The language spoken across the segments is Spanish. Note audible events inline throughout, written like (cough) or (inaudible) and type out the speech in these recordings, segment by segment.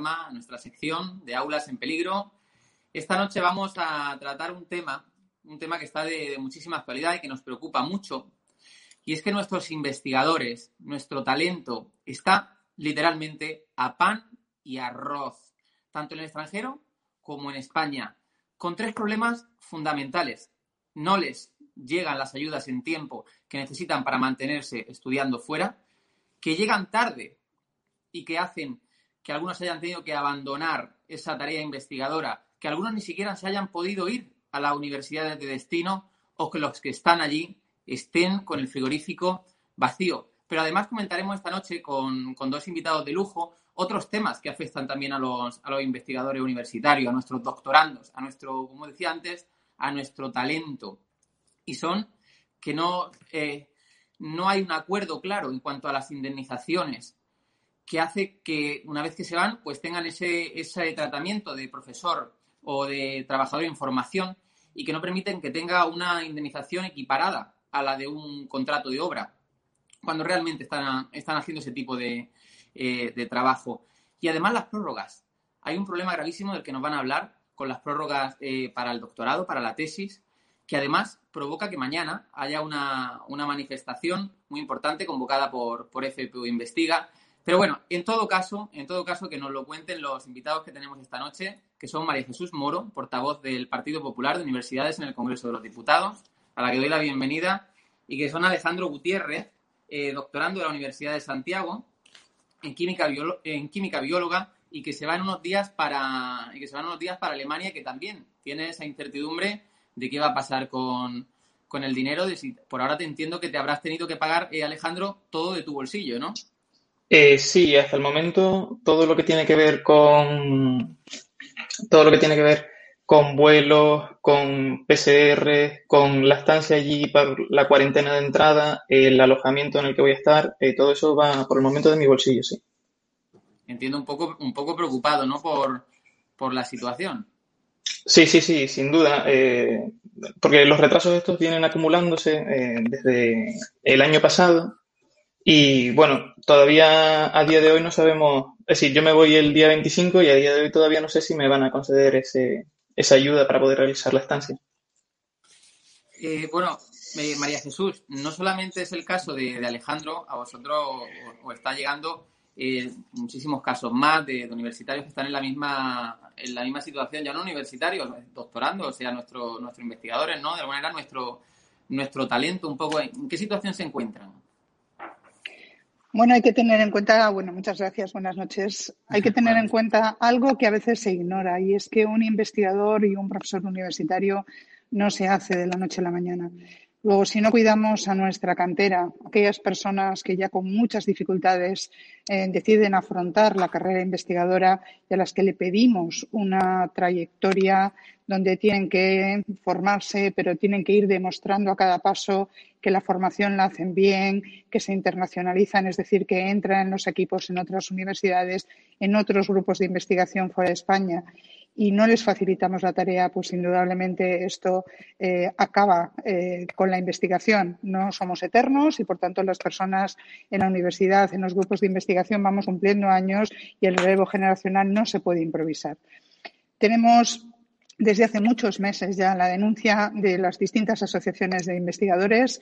Nuestra sección de aulas en peligro. Esta noche vamos a tratar un tema, un tema que está de, muchísima actualidad y que nos preocupa mucho, y es que nuestros investigadores, nuestro talento, está literalmente a pan y arroz, tanto en el extranjero como en España, con tres problemas fundamentales. No les llegan las ayudas en tiempo que necesitan para mantenerse estudiando fuera, que llegan tarde y que hacen que algunos hayan tenido que abandonar esa tarea investigadora, que algunos ni siquiera se hayan podido ir a las universidades de destino o que los que están allí estén con el frigorífico vacío. Pero además comentaremos esta noche con, dos invitados de lujo otros temas que afectan también a los, a los investigadores universitarios, a nuestros doctorandos, a nuestro, como decía antes, a nuestro talento. Y son que no, eh, no hay un acuerdo claro en cuanto a las indemnizaciones que hace que una vez que se van, pues tengan ese, ese tratamiento de profesor o de trabajador en formación y que no permiten que tenga una indemnización equiparada a la de un contrato de obra, cuando realmente están, están haciendo ese tipo de, eh, de trabajo. Y además las prórrogas. Hay un problema gravísimo del que nos van a hablar con las prórrogas eh, para el doctorado, para la tesis, que además provoca que mañana haya una, una manifestación muy importante convocada por, por FPU Investiga pero bueno, en todo caso, en todo caso que nos lo cuenten los invitados que tenemos esta noche, que son María Jesús Moro, portavoz del Partido Popular de Universidades en el Congreso de los Diputados, a la que doy la bienvenida, y que son Alejandro Gutiérrez, eh, doctorando de la Universidad de Santiago en química, en química bióloga y que se van unos días para y que se van unos días para Alemania que también tiene esa incertidumbre de qué va a pasar con, el dinero. De si, por ahora te entiendo que te habrás tenido que pagar, eh, Alejandro, todo de tu bolsillo, ¿no? Eh, sí, hasta el momento todo lo que tiene que ver con todo lo que tiene que ver con vuelos, con PCR, con la estancia allí para la cuarentena de entrada, el alojamiento en el que voy a estar, eh, todo eso va por el momento de mi bolsillo, sí. Entiendo un poco, un poco preocupado, ¿no? Por, por la situación. Sí, sí, sí, sin duda. Eh, porque los retrasos estos vienen acumulándose desde el año pasado y bueno, todavía a día de hoy no sabemos, es decir, yo me voy el día 25 y a día de hoy todavía no sé si me van a conceder ese, esa ayuda para poder realizar la estancia. Eh, bueno, María Jesús, no solamente es el caso de, Alejandro, a vosotros os, está llegando eh, muchísimos casos más de, universitarios que están en la misma en la misma situación, ya no universitarios, doctorando, o sea, nuestros nuestros investigadores, ¿no? De alguna manera nuestro, nuestro talento un poco. ¿En qué situación se encuentran? Bueno, hay que tener en cuenta, bueno, muchas gracias, buenas noches. Hay que (laughs) tener en cuenta algo que a veces se ignora y es que un investigador y un profesor universitario no se hace de la noche a la mañana. Luego, si no cuidamos a nuestra cantera, aquellas personas que ya con muchas dificultades eh, deciden afrontar la carrera investigadora y a las que le pedimos una trayectoria donde tienen que formarse, pero tienen que ir demostrando a cada paso que la formación la hacen bien, que se internacionalizan, es decir, que entran en los equipos en otras universidades, en otros grupos de investigación fuera de España y no les facilitamos la tarea, pues indudablemente esto eh, acaba eh, con la investigación. No somos eternos y, por tanto, las personas en la universidad, en los grupos de investigación, vamos cumpliendo años y el relevo generacional no se puede improvisar. Tenemos desde hace muchos meses ya la denuncia de las distintas asociaciones de investigadores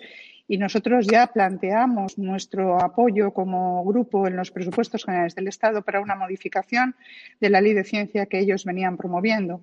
y nosotros ya planteamos nuestro apoyo como grupo en los presupuestos generales del Estado para una modificación de la ley de ciencia que ellos venían promoviendo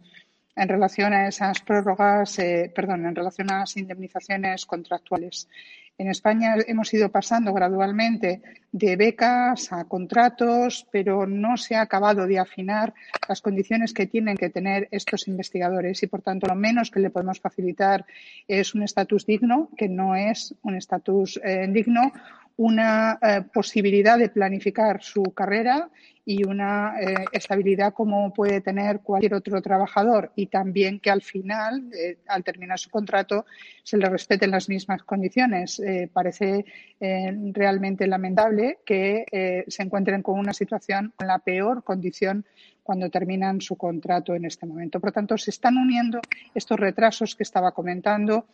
en relación a esas prórrogas, eh, perdón, en relación a las indemnizaciones contractuales. En España hemos ido pasando gradualmente de becas a contratos, pero no se ha acabado de afinar las condiciones que tienen que tener estos investigadores y, por tanto, lo menos que le podemos facilitar es un estatus digno, que no es un estatus eh, digno, una eh, posibilidad de planificar su carrera y una eh, estabilidad como puede tener cualquier otro trabajador y también que al final, eh, al terminar su contrato, se le respeten las mismas condiciones. Parece realmente lamentable que se encuentren con una situación con la peor condición cuando terminan su contrato en este momento. Por lo tanto, se están uniendo estos retrasos que estaba comentando.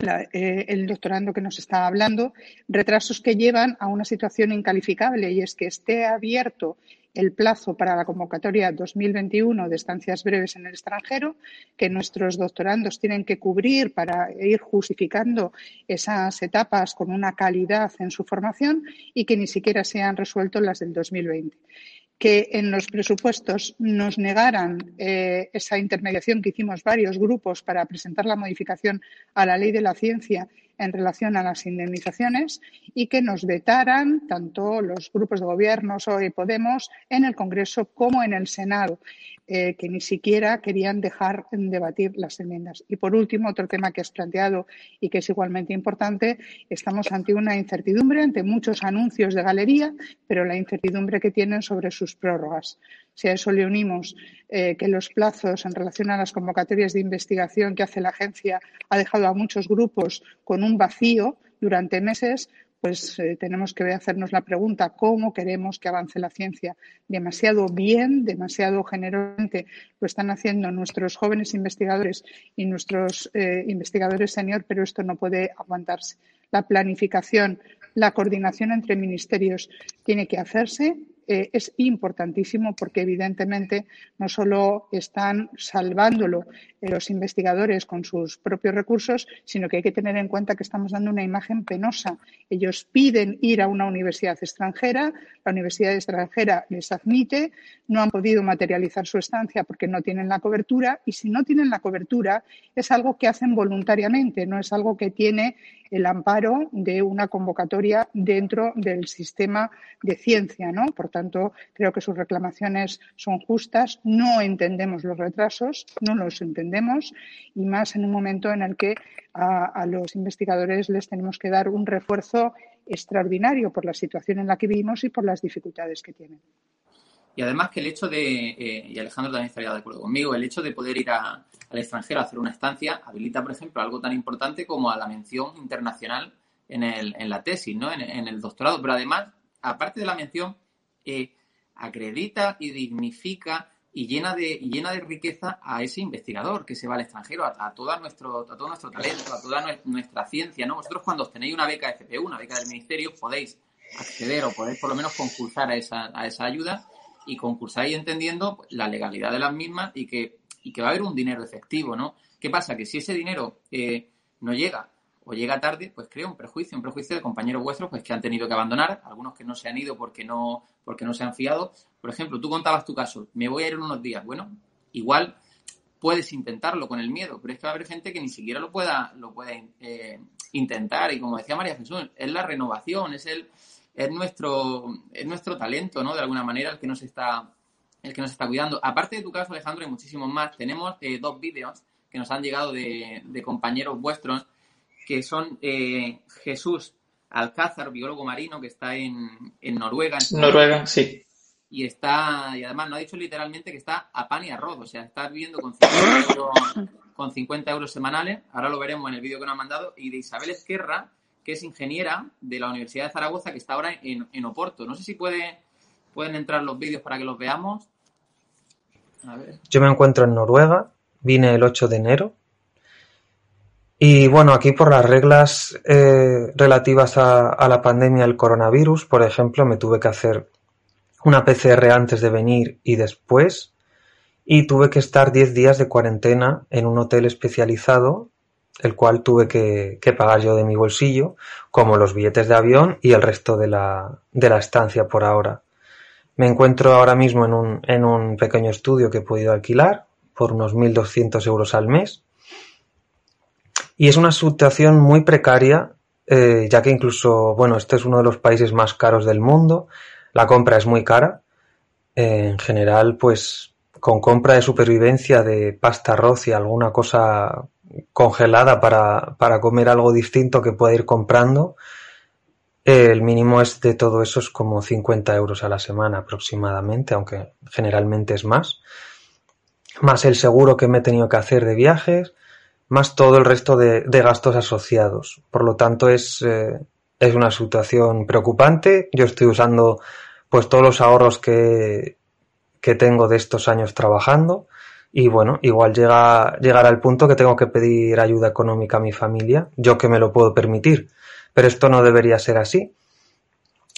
El doctorando que nos está hablando, retrasos que llevan a una situación incalificable y es que esté abierto el plazo para la convocatoria 2021 de estancias breves en el extranjero, que nuestros doctorandos tienen que cubrir para ir justificando esas etapas con una calidad en su formación y que ni siquiera se han resuelto las del 2020 que en los presupuestos nos negaran eh, esa intermediación que hicimos varios grupos para presentar la modificación a la ley de la ciencia en relación a las indemnizaciones y que nos vetaran tanto los grupos de gobierno, y Podemos, en el Congreso como en el Senado, eh, que ni siquiera querían dejar de debatir las enmiendas. Y por último, otro tema que has planteado y que es igualmente importante, estamos ante una incertidumbre, ante muchos anuncios de galería, pero la incertidumbre que tienen sobre sus prórrogas. Si a eso le unimos eh, que los plazos en relación a las convocatorias de investigación que hace la agencia ha dejado a muchos grupos con un vacío durante meses, pues eh, tenemos que hacernos la pregunta cómo queremos que avance la ciencia. Demasiado bien, demasiado generosamente lo están haciendo nuestros jóvenes investigadores y nuestros eh, investigadores senior, pero esto no puede aguantarse. La planificación, la coordinación entre ministerios tiene que hacerse eh, es importantísimo porque evidentemente no solo están salvándolo eh, los investigadores con sus propios recursos, sino que hay que tener en cuenta que estamos dando una imagen penosa. Ellos piden ir a una universidad extranjera, la universidad extranjera les admite, no han podido materializar su estancia porque no tienen la cobertura y si no tienen la cobertura es algo que hacen voluntariamente, no es algo que tiene el amparo de una convocatoria dentro del sistema de ciencia, ¿no? Por tanto, creo que sus reclamaciones son justas. No entendemos los retrasos, no los entendemos, y más en un momento en el que a, los investigadores les tenemos que dar un refuerzo extraordinario por la situación en la que vivimos y por las dificultades que tienen. Y además que el hecho de, eh, y Alejandro también estaría de acuerdo conmigo, el hecho de poder ir al extranjero a hacer una estancia habilita, por ejemplo, algo tan importante como a la mención internacional en, la tesis, ¿no? En, el doctorado. Pero además, aparte de la mención, eh, acredita y dignifica y llena de, llena de riqueza a ese investigador que se va al extranjero, a, todo, nuestro, a todo nuestro talento, a toda nuestra ciencia. ¿no? Vosotros cuando tenéis una beca de FPU, una beca del Ministerio, podéis acceder o podéis por lo menos concursar a esa, a esa ayuda y concursáis entendiendo pues, la legalidad de las mismas y que, y que va a haber un dinero efectivo, ¿no? ¿Qué pasa? Que si ese dinero eh, no llega o llega tarde, pues crea un prejuicio, un prejuicio de compañeros vuestros pues que han tenido que abandonar, algunos que no se han ido porque no, porque no se han fiado. Por ejemplo, tú contabas tu caso, me voy a ir en unos días. Bueno, igual puedes intentarlo con el miedo, pero es que va a haber gente que ni siquiera lo pueda, lo puede eh, intentar. Y como decía María Jesús, es la renovación, es el es nuestro, es nuestro talento, ¿no? De alguna manera, el que nos está, el que nos está cuidando. Aparte de tu caso, Alejandro, hay muchísimos más. Tenemos eh, dos vídeos que nos han llegado de, compañeros vuestros, que son eh, Jesús Alcázar, biólogo marino, que está en, Noruega. Noruega, sí. Y está, y además no ha dicho literalmente que está a pan y arroz, o sea, está viviendo con 50 euros, con 50 euros semanales, ahora lo veremos en el vídeo que nos ha mandado, y de Isabel Esquerra, que es ingeniera de la Universidad de Zaragoza, que está ahora en, Oporto. No sé si puede, pueden entrar los vídeos para que los veamos. Yo me encuentro en Noruega, vine el 8 de enero. Y bueno, aquí por las reglas eh, relativas a, la pandemia del coronavirus, por ejemplo, me tuve que hacer una PCR antes de venir y después. Y tuve que estar 10 días de cuarentena en un hotel especializado, el cual tuve que, pagar yo de mi bolsillo, como los billetes de avión y el resto de la, de la estancia por ahora. Me encuentro ahora mismo en un, en un pequeño estudio que he podido alquilar por unos 1.200 euros al mes. Y es una situación muy precaria, eh, ya que incluso, bueno, este es uno de los países más caros del mundo, la compra es muy cara. Eh, en general, pues con compra de supervivencia de pasta, arroz y alguna cosa congelada para, para comer algo distinto que pueda ir comprando, el mínimo es de todo eso es como 50 euros a la semana aproximadamente, aunque generalmente es más. Más el seguro que me he tenido que hacer de viajes, más todo el resto de, gastos asociados. Por lo tanto, es, eh, es una situación preocupante. Yo estoy usando pues todos los ahorros que, que tengo de estos años trabajando. Y bueno, igual llega, llegará el punto que tengo que pedir ayuda económica a mi familia, yo que me lo puedo permitir pero esto no debería ser así.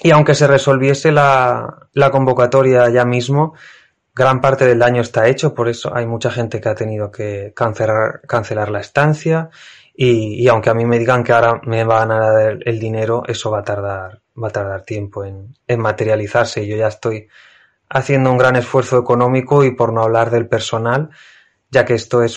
Y aunque se resolviese la, convocatoria ya mismo, gran parte del daño está hecho, por eso hay mucha gente que ha tenido que cancelar, cancelar la estancia y, aunque a mí me digan que ahora me van a dar el, dinero, eso va a tardar, va a tardar tiempo en, en materializarse. Yo ya estoy haciendo un gran esfuerzo económico y por no hablar del personal, ya que esto es.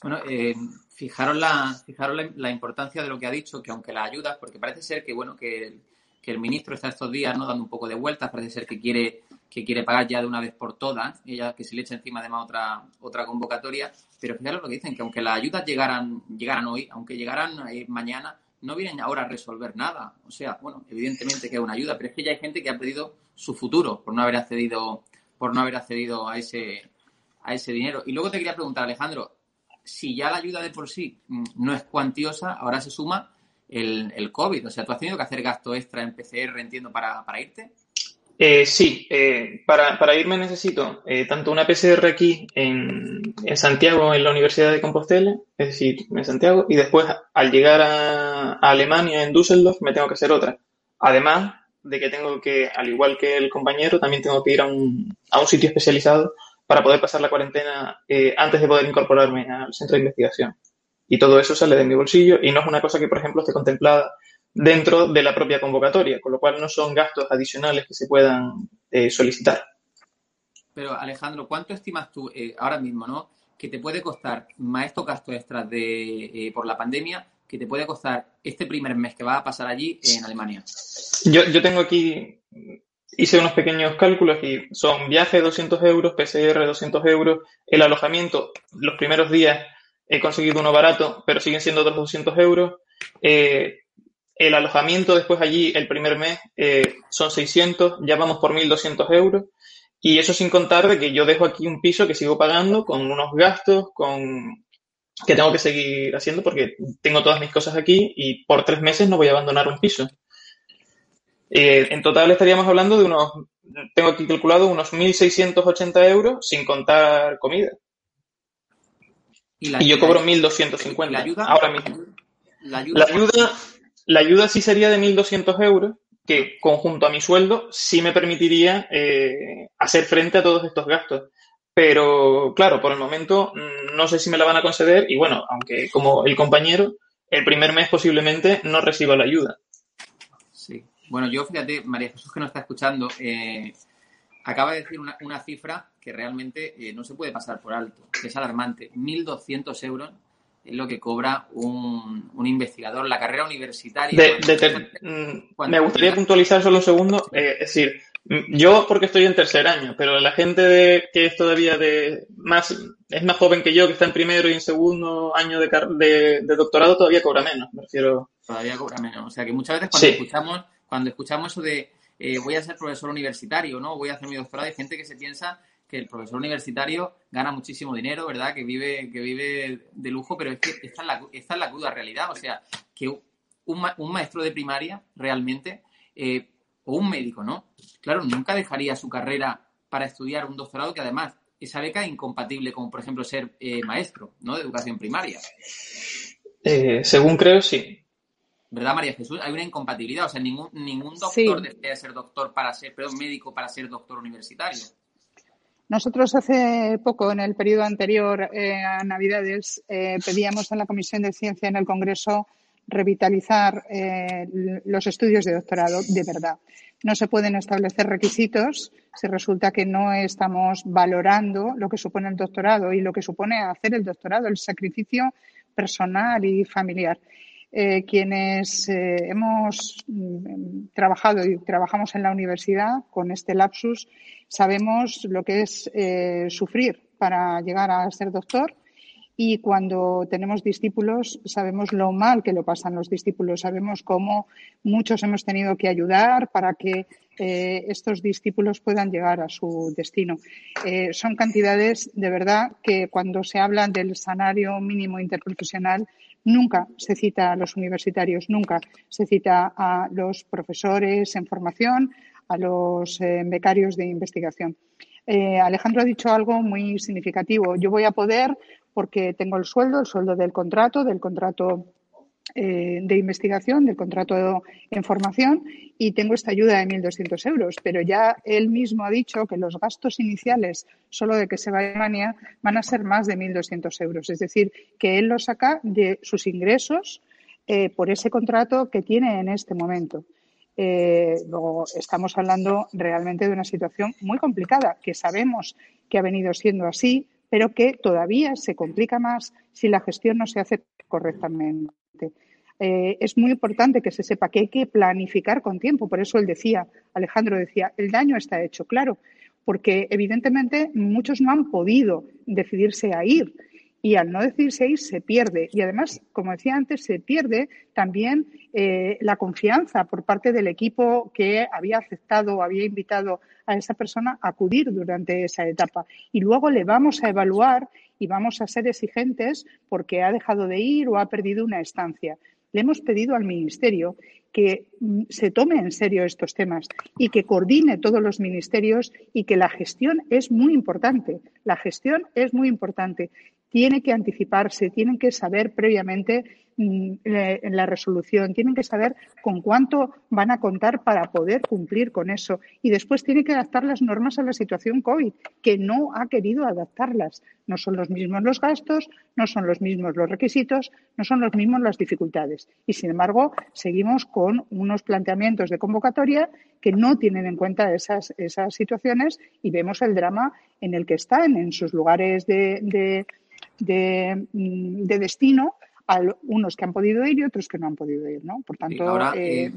Bueno, eh, fijaros la, fijaros la, importancia de lo que ha dicho, que aunque la ayudas, porque parece ser que bueno que que el ministro está estos días no dando un poco de vueltas, parece ser que quiere que quiere pagar ya de una vez por todas, ella que se le echa encima además otra otra convocatoria, pero fijaros lo que dicen, que aunque las ayudas llegaran llegaran hoy, aunque llegaran eh, mañana, no vienen ahora a resolver nada. O sea, bueno, evidentemente que es una ayuda, pero es que ya hay gente que ha perdido su futuro por no haber accedido por no haber accedido a ese a ese dinero. Y luego te quería preguntar, Alejandro, si ya la ayuda de por sí mm, no es cuantiosa, ahora se suma el, COVID. O sea, ¿tú has tenido que hacer gasto extra en PCR, entiendo, para, irte? Eh, sí, eh, para, para, irme necesito eh, tanto una PCR aquí en, en, Santiago, en la Universidad de Compostela, es decir, en Santiago, y después al llegar a, a Alemania, en Düsseldorf, me tengo que hacer otra. Además de que tengo que, al igual que el compañero, también tengo que ir a un, a un sitio especializado para poder pasar la cuarentena eh, antes de poder incorporarme al centro de investigación. Y todo eso sale de mi bolsillo y no es una cosa que, por ejemplo, esté contemplada dentro de la propia convocatoria, con lo cual no son gastos adicionales que se puedan eh, solicitar. Pero Alejandro, ¿cuánto estimas tú eh, ahora mismo, no, que te puede costar más estos gastos extras de por la pandemia, que te puede costar este primer mes que va a pasar allí en Alemania? Yo, yo tengo aquí hice unos pequeños cálculos y son viaje 200 euros, PCR 200 euros, el alojamiento, los primeros días he conseguido uno barato, pero siguen siendo otros 200 euros. Eh, el alojamiento después allí, el primer mes, eh, son 600, ya vamos por 1.200 euros. Y eso sin contar de que yo dejo aquí un piso que sigo pagando con unos gastos, con que tengo que seguir haciendo porque tengo todas mis cosas aquí y por tres meses no voy a abandonar un piso. Eh, en total estaríamos hablando de unos, tengo aquí calculado unos 1.680 euros sin contar comida. Y, yo cobro 1.250 ¿La ayuda? ahora mismo. ¿La ayuda? La ayuda, sí sería de 1.200 euros, que conjunto a mi sueldo sí me permitiría eh, hacer frente a todos estos gastos. Pero claro, por el momento mm, no sé si me la van a conceder y bueno, aunque como el compañero, el primer mes posiblemente no reciba la ayuda. Bueno, yo fíjate, María Jesús que nos está escuchando, eh, acaba de decir una, cifra que realmente eh, no se puede pasar por alto, que es alarmante. 1.200 euros es lo que cobra un, investigador. La carrera universitaria. Mm, me gustaría puntualizar solo un segundo. Eh, es decir, mm, yo porque estoy en tercer año, pero la gente de, que es todavía de más es más joven que yo, que está en primero y en segundo año de, de, doctorado, todavía cobra menos. Me refiero. Todavía cobra menos. O sea que muchas veces cuando escuchamos cuando escuchamos eso de eh, voy a ser profesor universitario, ¿no? Voy a hacer mi doctorado, hay gente que se piensa que el profesor universitario gana muchísimo dinero, ¿verdad? Que vive, que vive de lujo, pero es que esta es la, esta es la cruda realidad. O sea, que un, un maestro de primaria realmente, eh, o un médico, ¿no? Claro, nunca dejaría su carrera para estudiar un doctorado que además esa beca es incompatible como, por ejemplo, ser eh, maestro, ¿no? De educación primaria. Eh, según creo, sí. ¿Verdad, María Jesús? Hay una incompatibilidad. O sea, ningún, ningún doctor desea ser doctor para ser, pero médico para ser doctor universitario. Nosotros hace poco, en el periodo anterior eh, a Navidades, eh, pedíamos en la Comisión de Ciencia en el Congreso revitalizar eh, los estudios de doctorado de verdad. No se pueden establecer requisitos si resulta que no estamos valorando lo que supone el doctorado y lo que supone hacer el doctorado, el sacrificio personal y familiar. Eh, quienes eh, hemos mm, trabajado y trabajamos en la universidad con este lapsus, sabemos lo que es eh, sufrir para llegar a ser doctor y cuando tenemos discípulos sabemos lo mal que lo pasan los discípulos, sabemos cómo muchos hemos tenido que ayudar para que estos discípulos puedan llegar a su destino. son cantidades de verdad que cuando se habla del salario mínimo interprofesional Nunca se cita a los universitarios, nunca se cita a los profesores en formación, a los eh, becarios de investigación. Eh, Alejandro ha dicho algo muy significativo. Yo voy a poder, porque tengo el sueldo, el sueldo del contrato, del contrato eh, de investigación, del contrato en formación, y tengo esta ayuda de 1.200 euros. Pero ya él mismo ha dicho que los gastos iniciales, solo de que se va a Alemania, van a ser más de 1.200 euros. Es decir, que él lo saca de sus ingresos eh, por ese contrato que tiene en este momento. Eh, luego estamos hablando realmente de una situación muy complicada, que sabemos que ha venido siendo así, pero que todavía se complica más si la gestión no se hace correctamente. Eh, es muy importante que se sepa que hay que planificar con tiempo. Por eso él decía, Alejandro decía, el daño está hecho, claro, porque evidentemente muchos no han podido decidirse a ir y al no decidirse a ir se pierde. Y además, como decía antes, se pierde también eh, la confianza por parte del equipo que había aceptado o había invitado a esa persona a acudir durante esa etapa. Y luego le vamos a evaluar y vamos a ser exigentes porque ha dejado de ir o ha perdido una estancia. Le hemos pedido al Ministerio que mm, se tome en serio estos temas y que coordine todos los ministerios y que la gestión es muy importante. La gestión es muy importante. Tiene que anticiparse, tienen que saber previamente mm, en la resolución, tienen que saber con cuánto van a contar para poder cumplir con eso. Y después tienen que adaptar las normas a la situación COVID, que no ha querido adaptarlas. No son los mismos los gastos, no son los mismos los requisitos, no son los mismos las dificultades. Y sin embargo, seguimos con unos planteamientos de convocatoria que no tienen en cuenta esas, esas situaciones y vemos el drama en el que están, en sus lugares de, de, mm, destino, a unos que han podido ir y otros que no han podido ir. ¿no? Por tanto, eh, eh,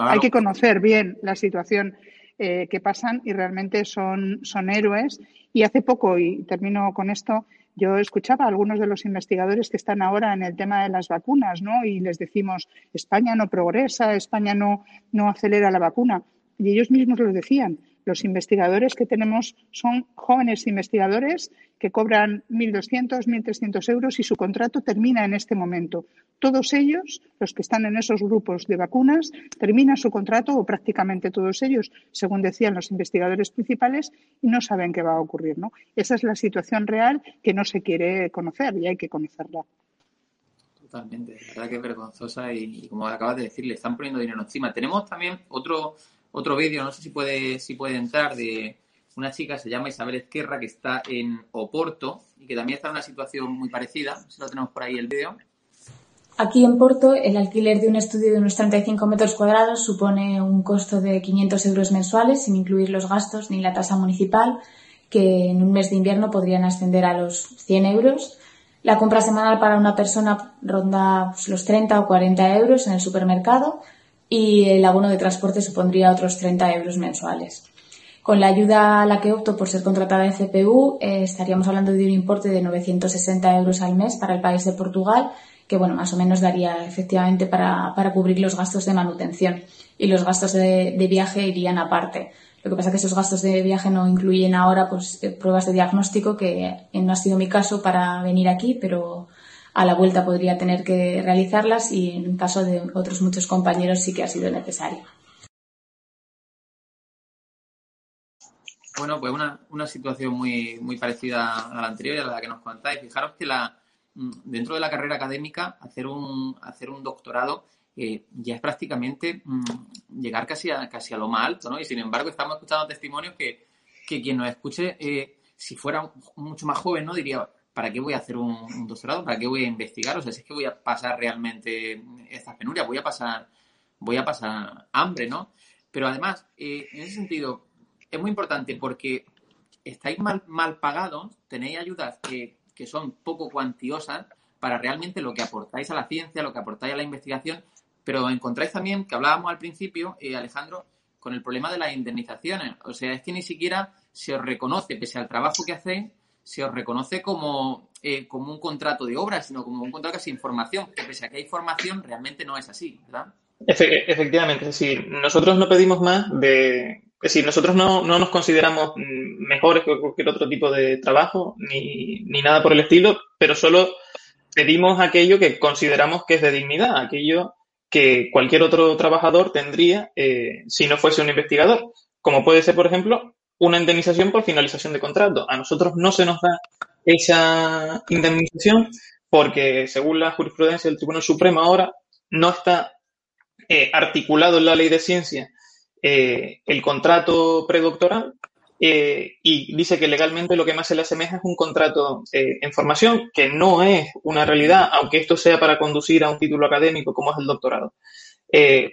hay que conocer bien la situación eh, que pasan y realmente son, son héroes. Y hace poco, y termino con esto, yo escuchaba a algunos de los investigadores que están ahora en el tema de las vacunas, ¿no? Y les decimos, España no progresa, España no, no acelera la vacuna. Y ellos mismos lo decían. Los investigadores que tenemos son jóvenes investigadores que cobran 1.200, 1.300 euros y su contrato termina en este momento. Todos ellos, los que están en esos grupos de vacunas, terminan su contrato o prácticamente todos ellos, según decían los investigadores principales, y no saben qué va a ocurrir. ¿no? Esa es la situación real que no se quiere conocer y hay que conocerla. Totalmente, la verdad que es vergonzosa y, como acabas de decir, le están poniendo dinero encima. Tenemos también otro otro vídeo, no sé si puede, si puede entrar, de una chica, se llama Isabel Ezquerra, que está en Oporto y que también está en una situación muy parecida. Si lo tenemos por ahí el vídeo. Aquí en Porto, el alquiler de un estudio de unos 35 metros cuadrados supone un costo de 500 euros mensuales, sin incluir los gastos ni la tasa municipal, que en un mes de invierno podrían ascender a los 100 euros. La compra semanal para una persona ronda pues, los 30 o 40 euros en el supermercado y el abono de transporte supondría otros 30 euros mensuales. Con la ayuda a la que opto por ser contratada en CPU, eh, estaríamos hablando de un importe de 960 euros al mes para el país de Portugal, que bueno, más o menos daría efectivamente para, cubrir los gastos de manutención y los gastos de, viaje irían aparte. Lo que pasa es que esos gastos de viaje no incluyen ahora pues, eh, pruebas de diagnóstico, que no ha sido mi caso para venir aquí, pero a la vuelta podría tener que realizarlas y en caso de otros muchos compañeros sí que ha sido necesario. Bueno, pues una, una situación muy, muy parecida a la anterior y a la que nos contáis. Fijaros que la, mm, dentro de la carrera académica, hacer un, hacer un doctorado eh, ya es prácticamente mm, llegar casi a, casi a lo más alto, ¿no? Y sin embargo, estamos escuchando testimonios que, que quien nos escuche, eh, si fuera mucho más joven, ¿no? Diría, ¿para qué voy a hacer un, doctorado? ¿Para qué voy a investigar? O sea, si es que voy a pasar realmente estas penurias, voy a pasar, voy a pasar hambre, ¿no? Pero además, eh, en ese sentido, es muy importante porque estáis mal, mal pagados, tenéis ayudas que, que son poco cuantiosas para realmente lo que aportáis a la ciencia, lo que aportáis a la investigación, pero encontráis también, que hablábamos al principio, eh, Alejandro, con el problema de las indemnizaciones. O sea, es que ni siquiera se os reconoce, pese al trabajo que hacéis, se os reconoce como, eh, como un contrato de obra, sino como un contrato de información, que pese a que hay formación, realmente no es así, ¿verdad? efectivamente, es decir, nosotros no pedimos más de... Es decir, nosotros no, no nos consideramos mejores que cualquier otro tipo de trabajo, ni, ni nada por el estilo, pero solo pedimos aquello que consideramos que es de dignidad, aquello que cualquier otro trabajador tendría eh, si no fuese un investigador, como puede ser, por ejemplo, una indemnización por finalización de contrato. A nosotros no se nos da esa indemnización porque, según la jurisprudencia del Tribunal Supremo ahora, no está eh, articulado en la ley de ciencia eh, el contrato predoctoral eh, y dice que legalmente lo que más se le asemeja es un contrato en formación, que no es una realidad, aunque esto sea para conducir a un título académico como es el doctorado.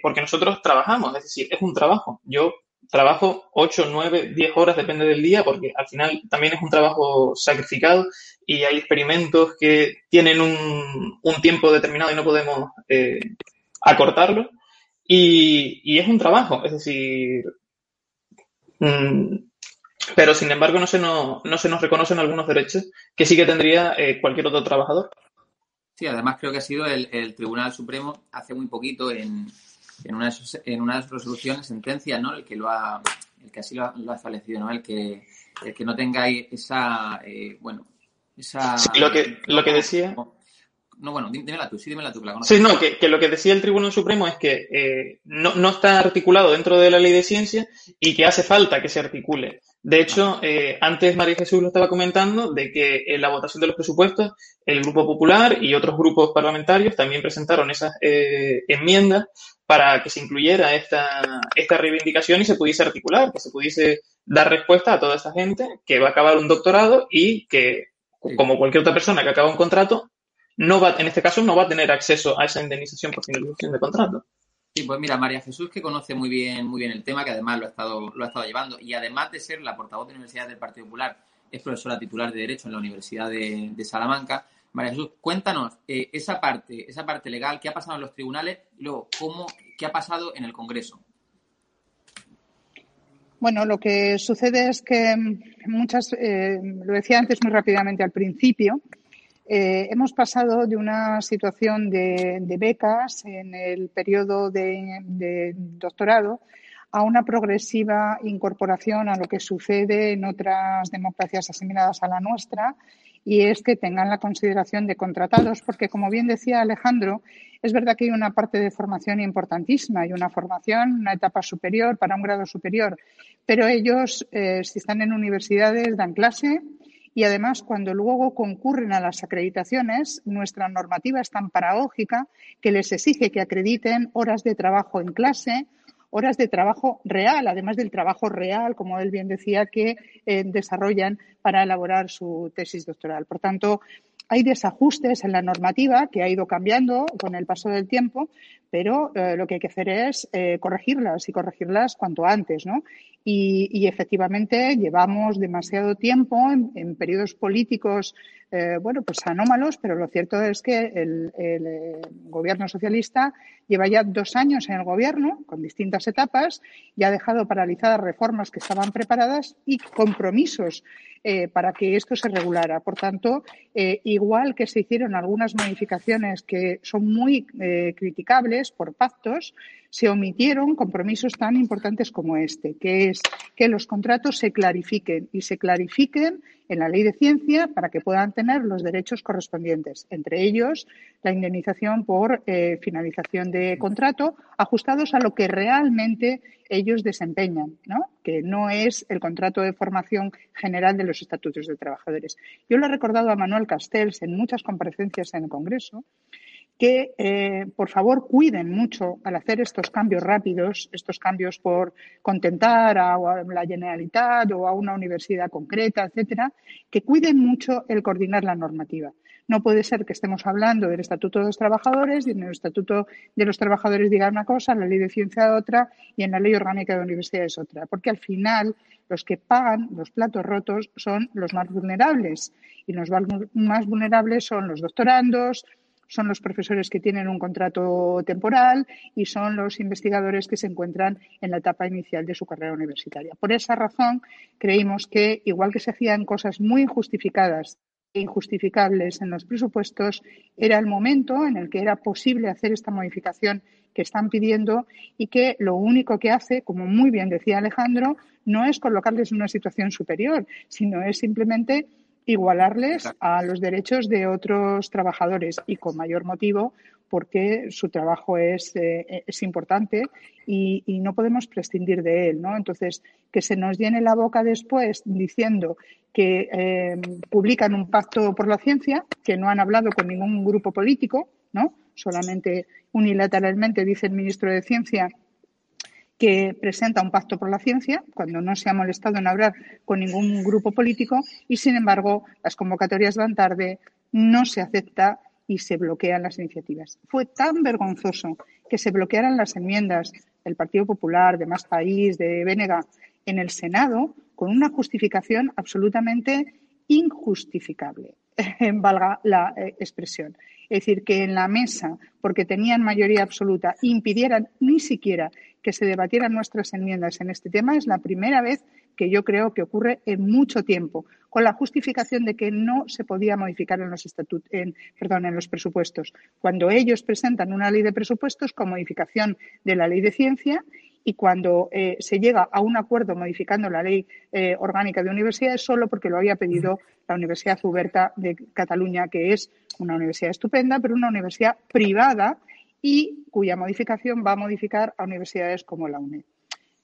porque nosotros trabajamos, es decir, es un trabajo. Yo trabajo 8, 9, 10 horas, depende del día, porque al final también es un trabajo sacrificado y hay experimentos que tienen un, tiempo determinado y no podemos eh, acortarlo. Y, es un trabajo, es decir, mm, pero sin embargo no se, nos, no se nos reconocen algunos derechos que sí que tendría eh, cualquier otro trabajador. Sí, además creo que ha sido el Tribunal Supremo hace muy poquito en, en una, en una resoluciones, sentencia, ¿no? El que lo ha, el que así lo ha, establecido, ¿no? El que, el que no tengáis esa, eh, bueno, esa... lo que, lo que decía... No, bueno, dímela tú, sí, dímela tú, Sí, no, que, que, lo que decía el Tribunal Supremo es que eh, no, no, está articulado dentro de la ley de ciencia y que hace falta que se articule. De hecho, eh, antes María Jesús lo estaba comentando de que en la votación de los presupuestos el Grupo Popular y otros grupos parlamentarios también presentaron esas eh, enmiendas para que se incluyera esta, esta reivindicación y se pudiese articular, que se pudiese dar respuesta a toda esta gente que va a acabar un doctorado y que, como cualquier otra persona que acaba un contrato, no va, en este caso no va a tener acceso a esa indemnización por finalización de contrato. Sí, pues mira, María Jesús que conoce muy bien, muy bien el tema, que además lo ha estado, lo ha estado llevando, y además de ser la portavoz de la Universidad del Partido Popular, es profesora titular de Derecho en la Universidad de, de Salamanca, María Jesús, cuéntanos eh, esa parte, esa parte legal, qué ha pasado en los tribunales y luego cómo, qué ha pasado en el Congreso. Bueno, lo que sucede es que muchas, eh, lo decía antes muy rápidamente al principio, eh, hemos pasado de una situación de, becas en el periodo de, doctorado a una progresiva incorporación a lo que sucede en otras democracias asimiladas a la nuestra y es que tengan la consideración de contratados, porque como bien decía Alejandro, es verdad que hay una parte de formación importantísima, hay una formación, una etapa superior para un grado superior, pero ellos, eh, si están en universidades, dan clase y además cuando luego concurren a las acreditaciones, nuestra normativa es tan paradójica que les exige que acrediten horas de trabajo en clase, horas de trabajo real, además del trabajo real, como él bien decía, que eh, desarrollan para elaborar su tesis doctoral. Por tanto, hay desajustes en la normativa que ha ido cambiando con el paso del tiempo, pero eh, lo que hay que hacer es eh, corregirlas y corregirlas cuanto antes, ¿no? Y, efectivamente llevamos demasiado tiempo en, periodos políticos eh, bueno, pues anómalos, pero lo cierto es que el, eh, gobierno socialista lleva ya dos años en el gobierno, con distintas etapas, y ha dejado paralizadas reformas que estaban preparadas y compromisos eh, para que esto se regulara. Por tanto, igual que se hicieron algunas modificaciones que son muy criticables por pactos, se omitieron compromisos tan importantes como este, que es que los contratos se clarifiquen y se clarifiquen en la ley de ciencia para que puedan tener los derechos correspondientes, entre ellos la indemnización por eh, finalización de contrato, ajustados a lo que realmente ellos desempeñan, ¿no? que no es el contrato de formación general de los estatutos de trabajadores. Yo lo he recordado a Manuel Castells en muchas comparecencias en el Congreso que eh, por favor cuiden mucho al hacer estos cambios rápidos, estos cambios por contentar a, la Generalitat o a una universidad concreta, etcétera, que cuiden mucho el coordinar la normativa. No puede ser que estemos hablando del Estatuto de los Trabajadores y en el Estatuto de los Trabajadores diga una cosa, en la Ley de Ciencia otra y en la Ley Orgánica de Universidades otra, porque al final los que pagan los platos rotos son los más vulnerables y los más vulnerables son los doctorandos, son los profesores que tienen un contrato temporal y son los investigadores que se encuentran en la etapa inicial de su carrera universitaria. Por esa razón, creímos que, igual que se hacían cosas muy injustificadas e injustificables en los presupuestos, era el momento en el que era posible hacer esta modificación que están pidiendo y que lo único que hace, como muy bien decía Alejandro, no es colocarles en una situación superior, sino es simplemente igualarles a los derechos de otros trabajadores y con mayor motivo porque su trabajo es, eh, es importante y, no podemos prescindir de él. ¿no? Entonces, que se nos llene la boca después diciendo que eh, publican un pacto por la ciencia, que no han hablado con ningún grupo político, ¿no? solamente unilateralmente dice el ministro de Ciencia que presenta un pacto por la ciencia, cuando no se ha molestado en hablar con ningún grupo político, y sin embargo las convocatorias van tarde, no se acepta y se bloquean las iniciativas. Fue tan vergonzoso que se bloquearan las enmiendas del Partido Popular, de Más País, de Bénega, en el Senado, con una justificación absolutamente injustificable, (laughs) valga la eh, expresión. Es decir, que en la mesa, porque tenían mayoría absoluta, impidieran ni siquiera que se debatieran nuestras enmiendas en este tema, es la primera vez que yo creo que ocurre en mucho tiempo, con la justificación de que no se podía modificar en los, en, perdón, en los presupuestos. Cuando ellos presentan una ley de presupuestos con modificación de la ley de ciencia y cuando eh, se llega a un acuerdo modificando la ley eh, orgánica de universidades solo porque lo había pedido la Universidad Uberta de Cataluña, que es una universidad estupenda, pero una universidad privada y cuya modificación va a modificar a universidades como la UNED.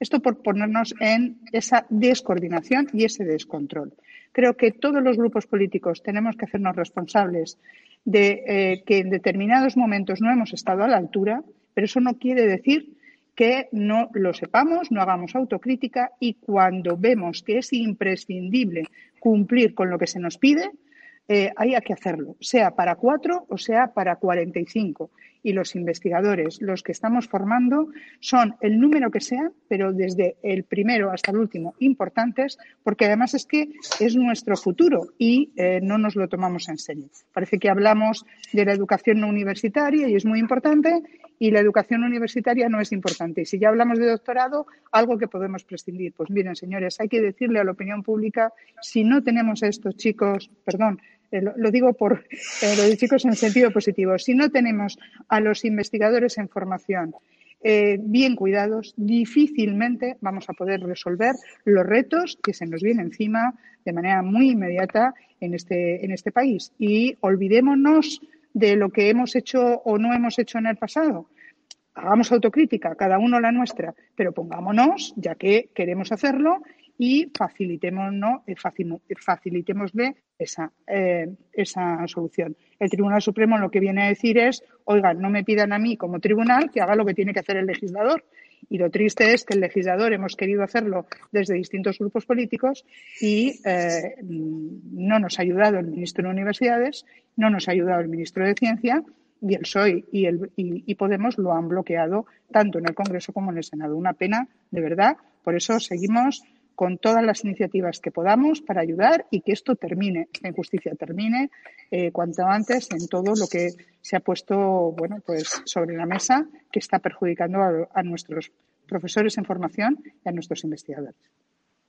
Esto por ponernos en esa descoordinación y ese descontrol. Creo que todos los grupos políticos tenemos que hacernos responsables de eh, que en determinados momentos no hemos estado a la altura, pero eso no quiere decir que no lo sepamos, no hagamos autocrítica y cuando vemos que es imprescindible cumplir con lo que se nos pide, eh, hay que hacerlo, sea para cuatro o sea para cuarenta y los investigadores, los que estamos formando, son el número que sean, pero desde el primero hasta el último importantes, porque además es que es nuestro futuro y eh, no nos lo tomamos en serio. Parece que hablamos de la educación no universitaria y es muy importante y la educación universitaria no es importante. Y si ya hablamos de doctorado, algo que podemos prescindir. Pues miren, señores, hay que decirle a la opinión pública, si no tenemos a estos chicos, perdón, eh, lo, digo por eh, lo de chicos en sentido positivo, si no tenemos a los investigadores en formación eh, bien cuidados, difícilmente vamos a poder resolver los retos que se nos vienen encima de manera muy inmediata en este, en este país. Y olvidémonos de lo que hemos hecho o no hemos hecho en el pasado. Hagamos autocrítica, cada uno la nuestra, pero pongámonos, ya que queremos hacerlo, y facilitémonos, eh, facilitémosle esa, eh, esa solución. El Tribunal Supremo lo que viene a decir es, oigan, no me pidan a mí como tribunal que haga lo que tiene que hacer el legislador. Y lo triste es que el legislador hemos querido hacerlo desde distintos grupos políticos y eh, no nos ha ayudado el ministro de Universidades, no nos ha ayudado el ministro de Ciencia y el PSOE y, el, y Podemos lo han bloqueado tanto en el Congreso como en el Senado. Una pena, de verdad. Por eso seguimos con todas las iniciativas que podamos para ayudar y que esto termine, esta injusticia termine eh, cuanto antes en todo lo que se ha puesto bueno, pues sobre la mesa que está perjudicando a, nuestros profesores en formación y a nuestros investigadores.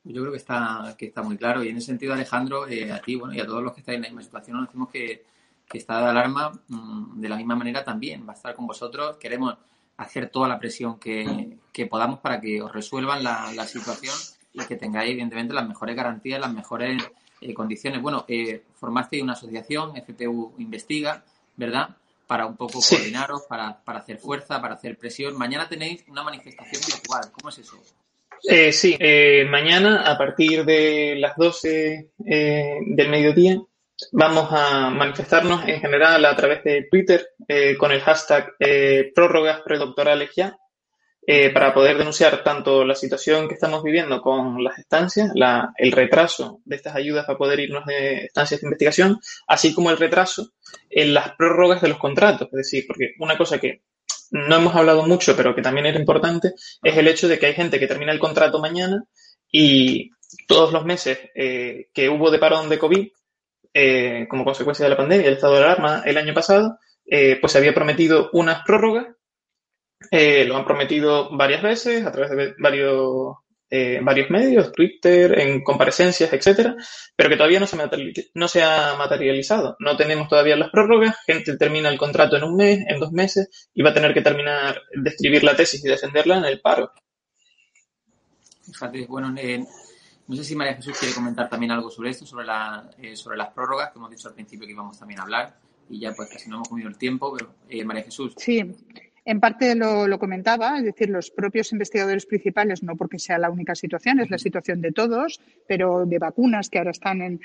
Yo creo que está, que está muy claro y en ese sentido, Alejandro, eh, a ti bueno, y a todos los que estáis en la misma situación, nos decimos que, que está de alarma mm, de la misma manera también. Va a estar con vosotros. Queremos hacer toda la presión que, podamos para que os resuelvan la, la situación y que tengáis, evidentemente, las mejores garantías, las mejores eh, condiciones. Bueno, eh, formaste una asociación, FPU Investiga, ¿verdad? Para un poco coordinaros, para, para hacer fuerza, para hacer presión. Mañana tenéis una manifestación virtual. ¿Cómo es eso? Eh, sí, eh, mañana a partir de las 12 del mediodía vamos a manifestarnos en general a través de Twitter con el hashtag prórrogas predoctorales ya eh, para poder denunciar tanto la situación que estamos viviendo con las estancias, el retraso de estas ayudas para poder irnos de estancias de investigación, así como el retraso en las prórrogas de los contratos. Es decir, porque una cosa que no hemos hablado mucho, pero que también era importante, es el hecho de que hay gente que termina el contrato mañana y todos los meses eh, que hubo de parón de COVID, eh, como consecuencia de la pandemia, el estado de alarma el año pasado, pues se había prometido unas prórrogas eh, lo han prometido varias veces a través de varios, eh, varios medios, Twitter, en comparecencias, etcétera, pero que todavía no se, no se ha materializado. No tenemos todavía las prórrogas, gente termina el contrato en un mes, en dos meses, y va a tener que terminar de escribir la tesis y defenderla en el paro. Fíjate, bueno, eh, no sé si María Jesús quiere comentar también algo sobre esto, sobre, la, sobre las prórrogas, que hemos dicho al principio que íbamos también a hablar, y ya pues casi no hemos comido el tiempo, pero María Jesús. Sí, en parte lo, comentaba, es decir, los propios investigadores principales, no porque sea la única situación, es la situación de todos, pero de vacunas que ahora están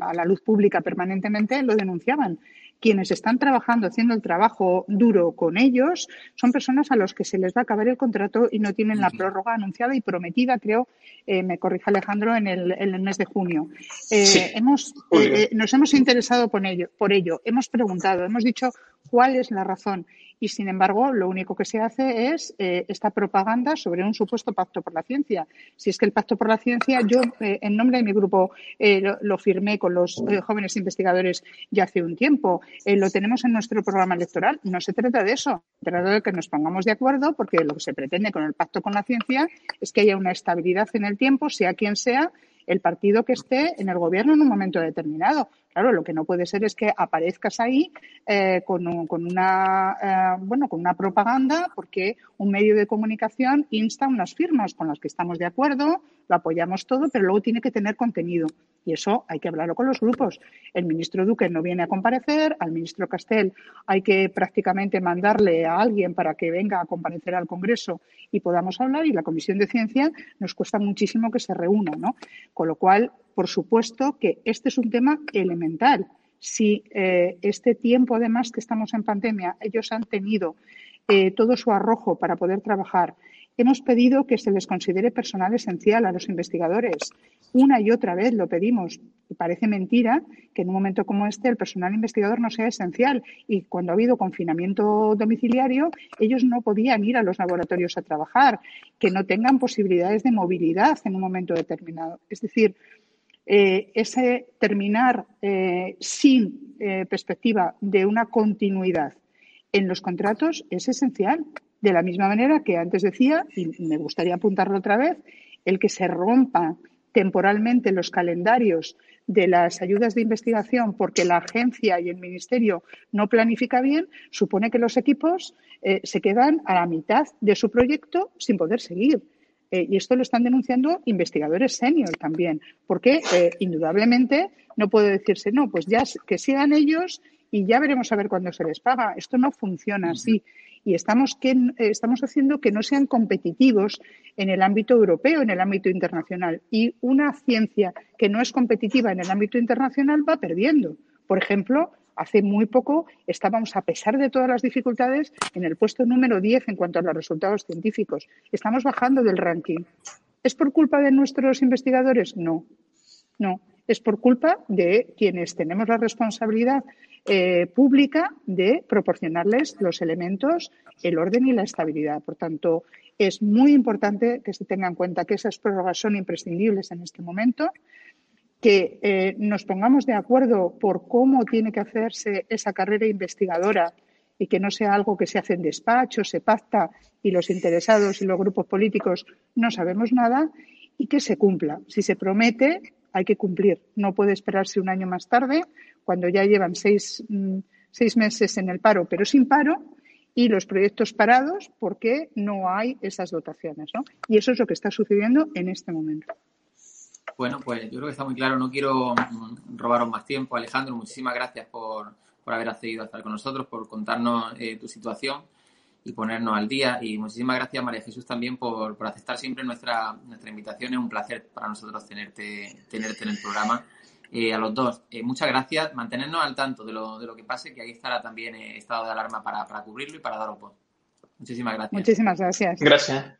a la luz pública permanentemente, lo denunciaban. Quienes están trabajando, haciendo el trabajo duro con ellos, son personas a los que se les va a acabar el contrato y no tienen la prórroga anunciada y prometida, creo, eh, me corrija Alejandro, en el, mes de junio. Eh, hemos, eh, nos hemos interesado por ello, por ello, hemos preguntado, hemos dicho cuál es la razón y sin embargo lo único que se hace es eh, esta propaganda sobre un supuesto pacto por la ciencia. Si es que el pacto por la ciencia, yo eh, en nombre de mi grupo eh, lo, firmé con los jóvenes investigadores ya hace un tiempo, lo tenemos en nuestro programa electoral. No se trata de eso, se trata de que nos pongamos de acuerdo porque lo que se pretende con el pacto con la ciencia es que haya una estabilidad en el tiempo, sea quien sea, el partido que esté en el gobierno en un momento determinado. Claro, lo que no puede ser es que aparezcas ahí eh, con, una eh, bueno con una propaganda porque un medio de comunicación insta unas firmas con las que estamos de acuerdo, lo apoyamos todo, pero luego tiene que tener contenido. Y eso hay que hablarlo con los grupos. El ministro Duque no viene a comparecer, al ministro Castel hay que prácticamente mandarle a alguien para que venga a comparecer al Congreso y podamos hablar, y la Comisión de Ciencia nos cuesta muchísimo que se reúna, ¿no? Con lo cual, por supuesto que este es un tema elemental. Si eh, este tiempo, además, que estamos en pandemia, ellos han tenido eh, todo su arrojo para poder trabajar, hemos pedido que se les considere personal esencial a los investigadores. Una y otra vez lo pedimos. Parece mentira que en un momento como este el personal investigador no sea esencial. Y cuando ha habido confinamiento domiciliario, ellos no podían ir a los laboratorios a trabajar, que no tengan posibilidades de movilidad en un momento determinado. Es decir, eh, ese terminar eh, sin eh, perspectiva de una continuidad en los contratos es esencial. De la misma manera que antes decía, y me gustaría apuntarlo otra vez, el que se rompa temporalmente los calendarios de las ayudas de investigación porque la agencia y el ministerio no planifica bien, supone que los equipos se quedan a la mitad de su proyecto sin poder seguir. Eh, y esto lo están denunciando investigadores senior también, porque eh, indudablemente no puede decirse, no, pues ya que sigan ellos y ya veremos a ver cuándo se les paga. Esto no funciona así. Y estamos, que, eh, estamos haciendo que no sean competitivos en el ámbito europeo, en el ámbito internacional. Y una ciencia que no es competitiva en el ámbito internacional va perdiendo. Por ejemplo, Hace muy poco estábamos, a pesar de todas las dificultades, en el puesto número 10 en cuanto a los resultados científicos. Estamos bajando del ranking. ¿Es por culpa de nuestros investigadores? No, no. Es por culpa de quienes tenemos la responsabilidad eh, pública de proporcionarles los elementos, el orden y la estabilidad. Por tanto, es muy importante que se tenga en cuenta que esas prórrogas son imprescindibles en este momento, que eh, nos pongamos de acuerdo por cómo tiene que hacerse esa carrera investigadora y que no sea algo que se hace en despacho, se pacta y los interesados y los grupos políticos no sabemos nada y que se cumpla. Si se promete, hay que cumplir. No puede esperarse un año más tarde, cuando ya llevan seis, mm, seis meses en el paro, pero sin paro, y los proyectos parados porque no hay esas dotaciones. ¿no? Y eso es lo que está sucediendo en este momento. Bueno, pues yo creo que está muy claro. No quiero mm, robaros más tiempo. Alejandro, muchísimas gracias por, por haber accedido a estar con nosotros, por contarnos eh, tu situación y ponernos al día. Y muchísimas gracias, María Jesús, también por, por aceptar siempre nuestra, nuestra invitación. Es un placer para nosotros tenerte, tenerte en el programa. Eh, a los dos, eh, muchas gracias. Mantenernos al tanto de lo, de lo que pase, que ahí estará también estado de alarma para, para cubrirlo y para dar voz. Muchísimas gracias. Muchísimas gracias. Gracias.